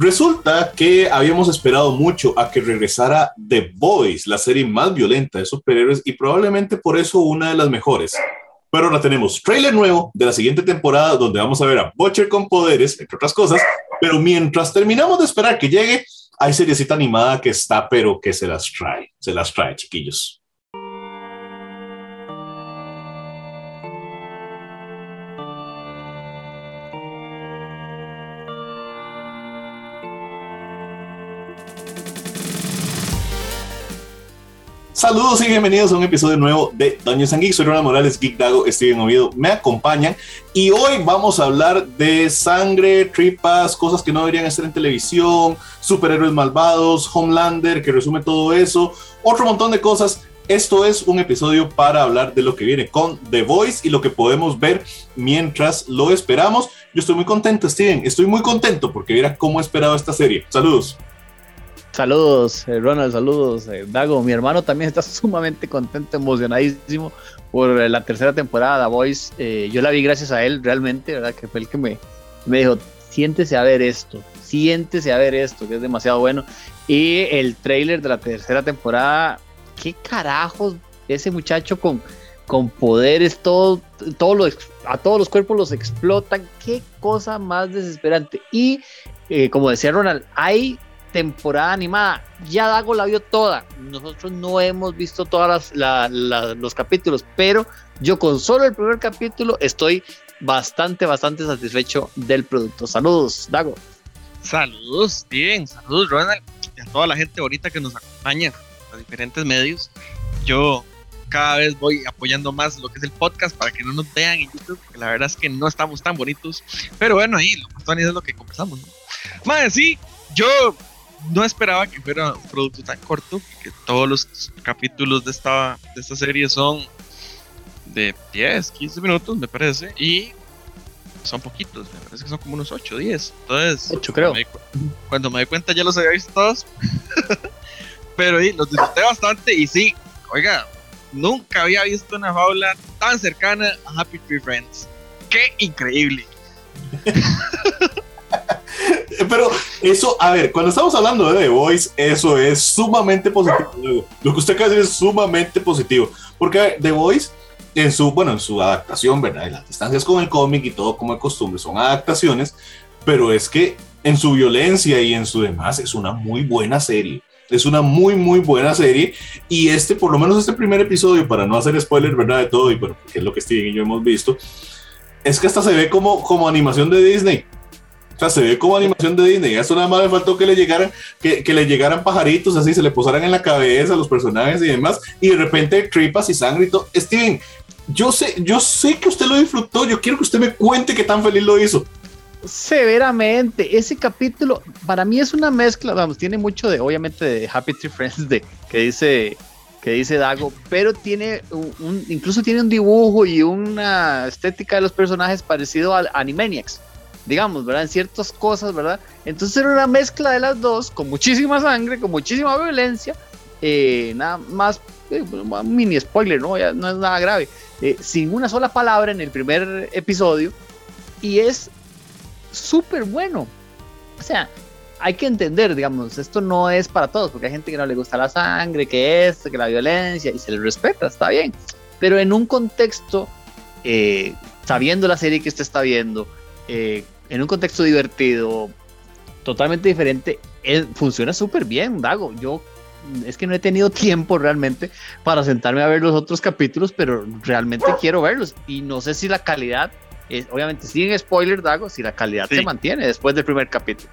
Resulta que habíamos esperado mucho a que regresara The Boys, la serie más violenta de superhéroes y probablemente por eso una de las mejores. Pero ahora tenemos trailer nuevo de la siguiente temporada donde vamos a ver a Butcher con poderes, entre otras cosas. Pero mientras terminamos de esperar que llegue, hay seriecita animada que está, pero que se las trae, se las trae, chiquillos. Saludos y bienvenidos a un episodio nuevo de Dungeons and Geeks. Soy Ronald Morales, Geek Dago, Steven Oviedo me acompañan y hoy vamos a hablar de sangre, tripas, cosas que no deberían estar en televisión, superhéroes malvados, Homelander que resume todo eso, otro montón de cosas. Esto es un episodio para hablar de lo que viene con The Voice y lo que podemos ver mientras lo esperamos. Yo estoy muy contento, Steven. Estoy muy contento porque mira cómo he esperado esta serie. Saludos. Saludos, eh, Ronald, saludos, eh, Dago. Mi hermano también está sumamente contento, emocionadísimo por eh, la tercera temporada de The Voice. yo la vi gracias a él, realmente, ¿verdad? Que fue el que me, me dijo, siéntese a ver esto, siéntese a ver esto, que es demasiado bueno. Y el trailer de la tercera temporada, qué carajos, ese muchacho con, con poderes, todo, todo lo, a todos los cuerpos los explotan, qué cosa más desesperante. Y como decía Ronald, hay temporada animada. Ya Dago la vio toda. Nosotros no hemos visto todos los capítulos, pero yo con solo el primer capítulo estoy bastante, bastante satisfecho del producto. Saludos, Dago. Saludos, bien. Saludos, Ronald. Y a toda la gente bonita que nos acompaña a diferentes medios. Yo cada vez voy apoyando más lo que es el podcast para que no nos vean en YouTube, porque la verdad es que no estamos tan bonitos. Pero bueno, ahí lo es lo que conversamos. Más sí, yo no esperaba que fuera un producto tan corto, que todos los capítulos de esta, de esta serie son de 10, 15 minutos, me parece, y son poquitos, me parece que son como unos 8, 10. Entonces, 8 creo. Cuando me, di cuenta ya los había visto todos, pero y, los disfruté bastante y sí, oiga, nunca había visto una fábula tan cercana a Happy Tree Friends. ¡Qué increíble! Pero eso, a ver, cuando estamos hablando de The Voice, eso es sumamente positivo. Lo que usted acaba de decir es sumamente positivo. Porque The Voice, en su, bueno, en su adaptación, ¿verdad? las distancias con el cómic y todo como de costumbre son adaptaciones, pero es que en su violencia y en su demás es una muy buena serie. Es una muy, muy buena serie. Y este, por lo menos este primer episodio, para no hacer spoiler, ¿verdad? De todo, y bueno, que es lo que Steven y yo hemos visto, es que hasta se ve como, como animación de Disney. O sea, se ve como animación de Disney. Eso nada más le faltó que le llegaran, que, que, le llegaran pajaritos así, se le posaran en la cabeza los personajes y demás, y de repente tripas y sangre y todo. Steven, yo sé, yo sé que usted lo disfrutó. Yo quiero que usted me cuente qué tan feliz lo hizo. Severamente, ese capítulo para mí es una mezcla, vamos, tiene mucho de, obviamente, de Happy Tree Friends, de que dice que dice Dago, pero tiene un, incluso tiene un dibujo y una estética de los personajes parecido al Animaniacs digamos, ¿verdad? En ciertas cosas, ¿verdad? Entonces era una mezcla de las dos, con muchísima sangre, con muchísima violencia, eh, nada más, eh, mini spoiler, ¿no? no es nada grave, eh, sin una sola palabra en el primer episodio, y es súper bueno. O sea, hay que entender, digamos, esto no es para todos, porque hay gente que no le gusta la sangre, que esto, que la violencia, y se le respeta, está bien. Pero en un contexto, sabiendo la serie que usted está viendo, eh, en un contexto divertido, totalmente diferente, funciona súper bien, Dago. Yo es que no he tenido tiempo realmente para sentarme a ver los otros capítulos, pero realmente quiero verlos. Y no sé si la calidad, es, obviamente sin spoiler, Dago, si la calidad se mantiene después del primer capítulo.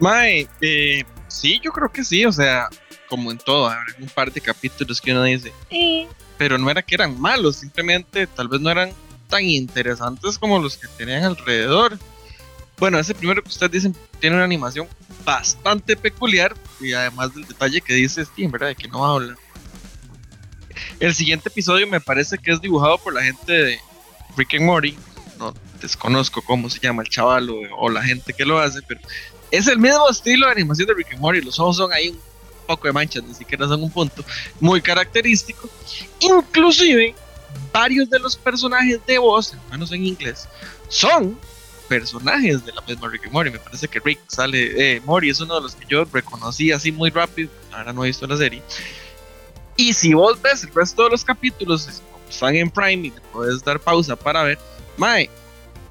Mae, eh, sí, yo creo que sí, o sea, como en todo, hay un par de capítulos que uno dice, eh", pero no era que eran malos, simplemente tal vez no eran tan interesantes como los que tenían alrededor. Bueno, ese primero que ustedes dicen tiene una animación bastante peculiar y además del detalle que dice Steam, ¿verdad? De que no habla. El siguiente episodio me parece que es dibujado por la gente de Rick and Morty. No desconozco cómo se llama el chaval o, la gente que lo hace, pero es el mismo estilo de animación de Rick and Morty. Los ojos son ahí un poco de manchas, ni siquiera son un punto muy característico. Inclusive varios de los personajes de voz, al menos en inglés, son personajes de la misma Rick y Morty. Me parece que Rick sale, eh, Morty es uno de los que yo reconocí así muy rápido, ahora no he visto la serie. Y si vos ves el resto de los capítulos, están en Prime y te puedes dar pausa para ver, mae,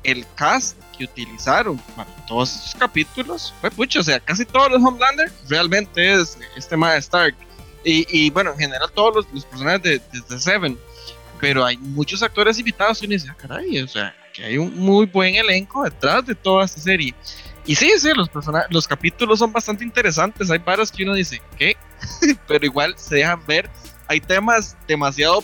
el cast que utilizaron para todos esos capítulos fue pucho, o sea, casi todos los Homelander realmente es este mae Stark. Y, y, bueno, en general todos los, los personajes de, de, Seven, pero hay muchos actores invitados y uno dice, ah, caray, o sea, que hay un muy buen elenco detrás de toda esta serie. Y sí, sí, los, los capítulos son bastante interesantes. Hay varios que uno dice, ¿qué? Pero igual se dejan ver. Hay temas demasiado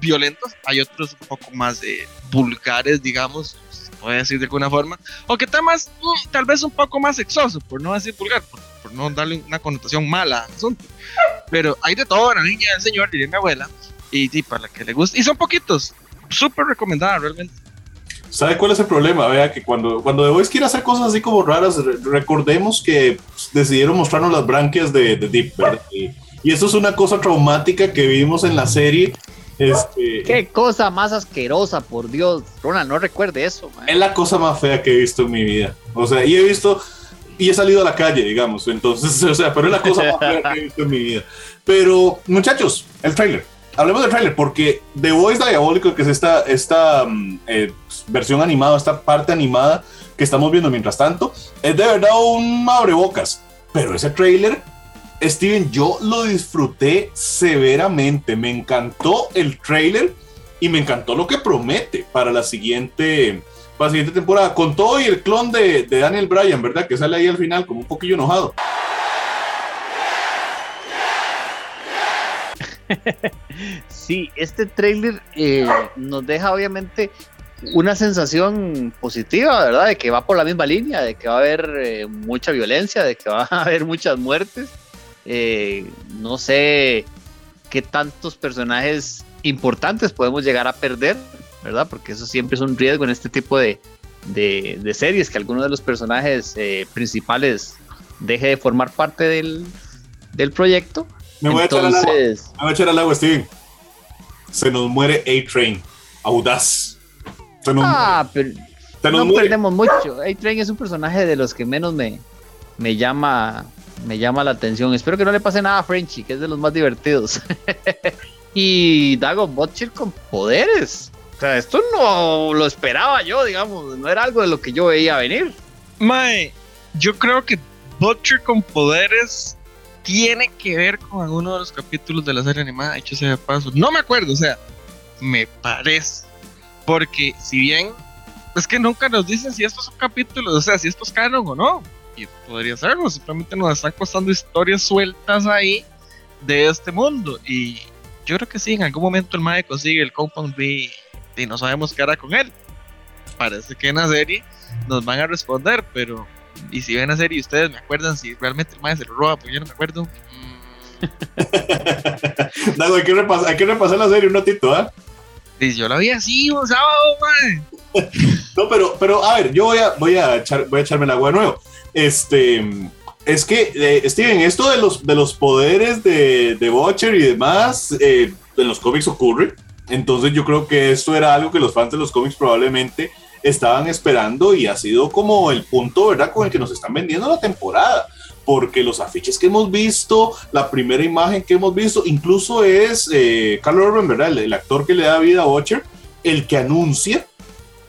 violentos, hay otros un poco más eh, vulgares, digamos, se puede decir de alguna forma. O que temas mm, tal vez un poco más sexosos, por no decir vulgar, por, no darle una connotación mala al asunto. Pero hay de todo, la niña del señor, diría mi abuela. Y, y para la que le guste. Y son poquitos. Súper recomendada, realmente. ¿Sabe cuál es el problema? Vea que cuando, cuando The Voice quiere hacer cosas así como raras, recordemos que pues, decidieron mostrarnos las branquias de, de Deep, ¿verdad? Y, y, eso es una cosa traumática que vimos en la serie. Este, Qué cosa más asquerosa, por Dios. Ronald, no recuerde eso. Man. Es la cosa más fea que he visto en mi vida. O sea, y he visto, y he salido a la calle, digamos. Entonces, o sea, pero es la cosa más fea que he visto en mi vida. Pero, muchachos, el trailer hablemos del trailer, porque The Voice Diabólico, que es esta, esta mm, eh, versión animada, esta parte animada que estamos viendo mientras tanto, es de verdad un abrebocas. Pero ese trailer, Steven, yo lo disfruté severamente. Me encantó el trailer y me encantó lo que promete para la siguiente, para la siguiente temporada. Con todo y el clon de, de Daniel Bryan, ¿verdad? Que sale ahí al final como un poquillo enojado. sí, este trailer eh, nos deja obviamente una sensación positiva, ¿verdad? De que va por la misma línea, de que va a haber eh, mucha violencia, de que va a haber muchas muertes. Eh, no sé qué tantos personajes importantes podemos llegar a perder, ¿verdad? Porque eso siempre es un riesgo en este tipo de, series, que alguno de los personajes principales deje de formar parte del proyecto. Me voy, Entonces... a echar al agua. Me voy a echar al agua, Steven. Se nos muere A-Train. Audaz. Se nos ah, muere. pero no muere. perdemos mucho. A-Train es un personaje de los que menos me, me llama me llama la atención. Espero que no le pase nada a Frenchy, que es de los más divertidos. y Dago Butcher con poderes. O sea, esto no lo esperaba yo, digamos. No era algo de lo que yo veía venir. Mae, yo creo que Butcher con poderes tiene que ver con alguno de los capítulos de la serie animada, hecho sea paso. No me acuerdo, o sea, me parece. Porque si bien es que nunca nos dicen si estos son capítulos, o sea, si estos canon o no. Y podría serlo, simplemente nos están costando historias sueltas ahí de este mundo. Y yo creo que sí, en algún momento el Mae consigue el Compound B y no sabemos qué hará con él. Parece que en la serie nos van a responder, pero y si ven la serie ustedes me acuerdan si realmente el maestro se lo roba, pues yo no me acuerdo. Dago, hay que, repasar, hay que repasar la serie un ratito, ¿ah? ¿eh? yo la vi así un sábado, man. no, pero, pero a ver, yo voy a, voy a, echar, voy a echarme el agua de nuevo. Este, es que, eh, Steven, esto de los, de los poderes de, de Butcher y demás, eh, en los cómics ocurre. Entonces yo creo que esto era algo que los fans de los cómics probablemente estaban esperando y ha sido como el punto, ¿verdad?, con el que nos están vendiendo la temporada. Porque los afiches que hemos visto, la primera imagen que hemos visto, incluso es eh, Carl Urban, ¿verdad? El, actor que le da vida a Watcher, el que anuncia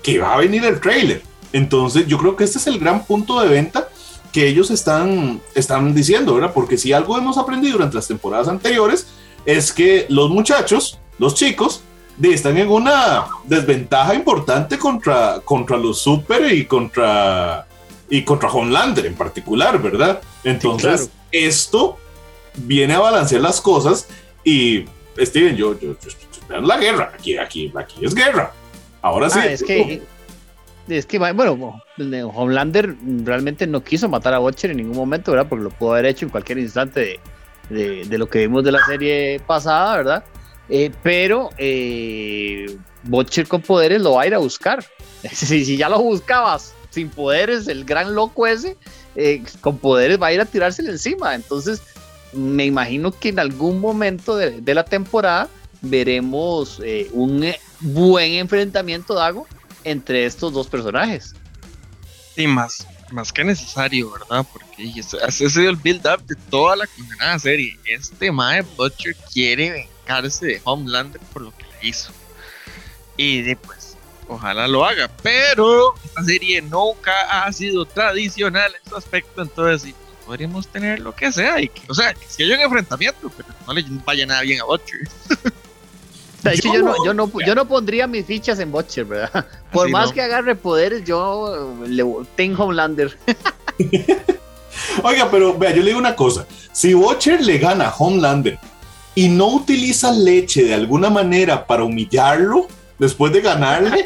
que va a venir el trailer. Entonces, yo creo que este es el gran punto de venta que ellos están, están diciendo, ¿verdad? Porque si algo hemos aprendido durante las temporadas anteriores es que los muchachos, los chicos, están en una desventaja importante contra, contra los Super y contra, y contra Homelander en particular, ¿verdad? Entonces, esto viene a balancear las cosas y Steven, yo, yo, yo, la guerra, aquí, aquí, aquí es guerra. Ahora sí. Ah, es que, es que, bueno, Homelander realmente no quiso matar a Watcher en ningún momento, ¿verdad? Porque lo pudo haber hecho en cualquier instante de, de lo que vimos de la serie pasada, ¿verdad? Eh, pero eh, Butcher con poderes lo va a ir a buscar. si, si, ya lo buscabas sin poderes, el gran loco ese, eh, con poderes va a ir a tirárselo encima. Entonces, me imagino que en algún momento de, la temporada veremos eh, un buen enfrentamiento, Dago, entre estos dos personajes. Y más, más que necesario, ¿verdad? Porque ese sido el build-up de toda la condenada serie. Este Mae Butcher quiere vengarse de Homelander por lo que le hizo. Y de, pues, ojalá lo haga. Pero esta serie nunca ha sido tradicional en su aspecto, entonces podríamos tener lo que sea. Y que, o sea, que si hay un enfrentamiento, pero no le vaya nada bien a Butcher. De hecho, yo, no, yo, no, yo no pondría mis fichas en Butcher, ¿verdad? Por más que agarre poderes, yo le tengo Homelander. Oiga, pero vea, yo le digo una cosa. Si Butcher le gana a Homelander y no utiliza leche de alguna manera para humillarlo después de ganarle,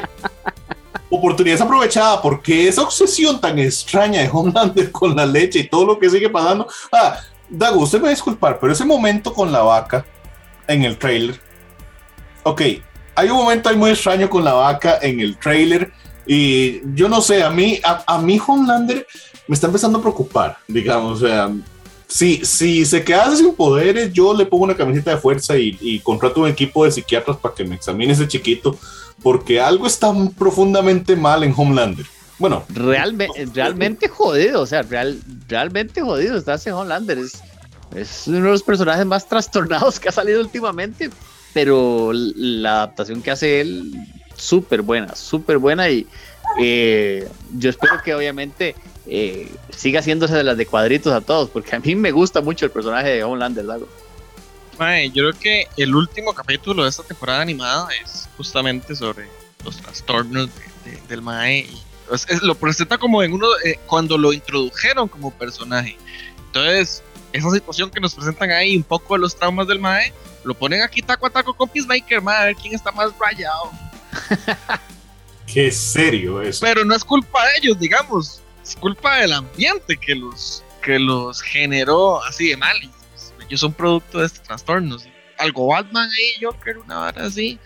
oportunidad aprovechada porque esa obsesión tan extraña de Homelander con la leche y todo lo que sigue pasando. Ah, Dago, usted me va a disculpar, pero ese momento con la vaca en el trailer ok, hay un momento ahí muy extraño con la vaca en el trailer y yo no sé, a mí, a, mí Homelander me está empezando a preocupar, digamos, o sea, si, si se queda sin poderes, yo le pongo una camiseta de fuerza y, contrato un equipo de psiquiatras para que me examine ese chiquito, porque algo está profundamente mal en Homelander. Bueno, realmente, realmente jodido, o sea, real, realmente jodido está ese Homelander. Es, es uno de los personajes más trastornados que ha salido últimamente pero la adaptación que hace él, súper buena, súper buena y eh, yo espero que obviamente eh, siga haciéndose de las de cuadritos a todos, porque a mí me gusta mucho el personaje de Homelander, Lago. yo creo que el último capítulo de esta temporada animada es justamente sobre los trastornos del Mae. Y, lo presenta como en uno, eh, cuando lo introdujeron como personaje. Entonces, esa situación que nos presentan ahí, un poco de los traumas del Mae, lo ponen aquí taco a taco con Peacemaker, a ver quién está más rayado. Qué serio es. Pero no es culpa de ellos, digamos. Es culpa del ambiente que los, que los generó así de mal. Ellos son producto de estos trastornos. Algo Batman ahí, Joker, una vara así.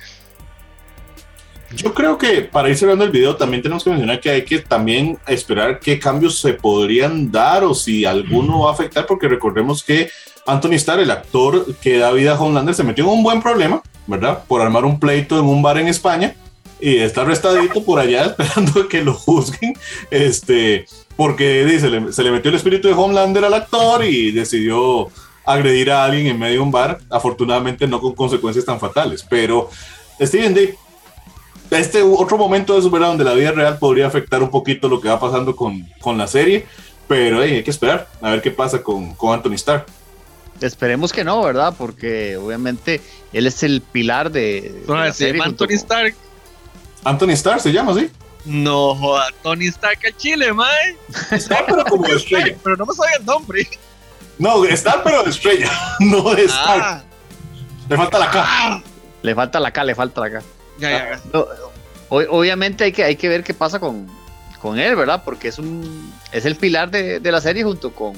Yo creo que para ir cerrando el video también tenemos que mencionar que hay que también esperar qué cambios se podrían dar o si alguno va a afectar, porque recordemos que Anthony Starr, el actor que da vida a Homelander, se metió en un buen problema, ¿verdad? Por armar un pleito en un bar en España y está arrestadito por allá esperando que lo juzguen, este, porque dice, se le metió el espíritu de Homelander al actor y decidió agredir a alguien en medio de un bar, afortunadamente no con consecuencias tan fatales, pero Steven D. Este otro momento de Superman donde la vida real podría afectar un poquito lo que va pasando con, con la serie, pero hay que esperar a ver qué pasa con, con Anthony Starr. Esperemos que no, ¿verdad? Porque obviamente él es el pilar de. la serie Anthony Stark. Anthony Stark se llama, ¿sí? No joda, Tony Stark a Chile, mae. Está pero como de estrella. Pero no me sabe el nombre. No, Stark pero de estrella, no de Stark. Ah. Le falta la K. Ah. Le falta la K, le falta la K. Ya, ya, ya. obviamente hay que, hay que ver qué pasa con, con él, ¿verdad? Porque es un es el pilar de, de la serie junto con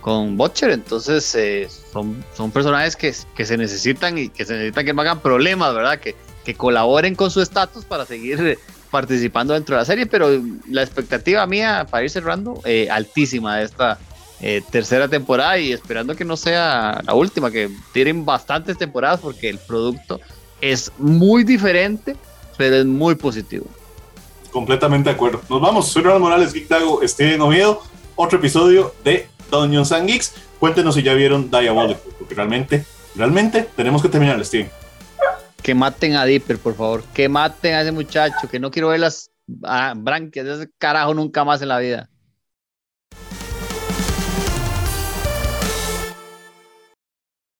con Butcher, entonces eh, son, son personajes que, que, se necesitan y que se necesitan que no hagan problemas, ¿verdad? Que, que colaboren con su estatus para seguir participando dentro de la serie, pero la expectativa mía para ir cerrando, eh, altísima de esta eh, tercera temporada y esperando que no sea la última, que tienen bastantes temporadas porque el producto es muy diferente, pero es muy positivo. Completamente de acuerdo. Nos vamos, soy Ronald Morales, Geek Dago, Steven Oviedo, otro episodio de Dungeons and Geeks. Cuéntenos si ya vieron Diabolical, porque realmente, realmente tenemos que terminar, Steven. Que maten a Dipper, por favor. Que maten a ese muchacho, que no quiero ver las ah, branquias de ese carajo nunca más en la vida.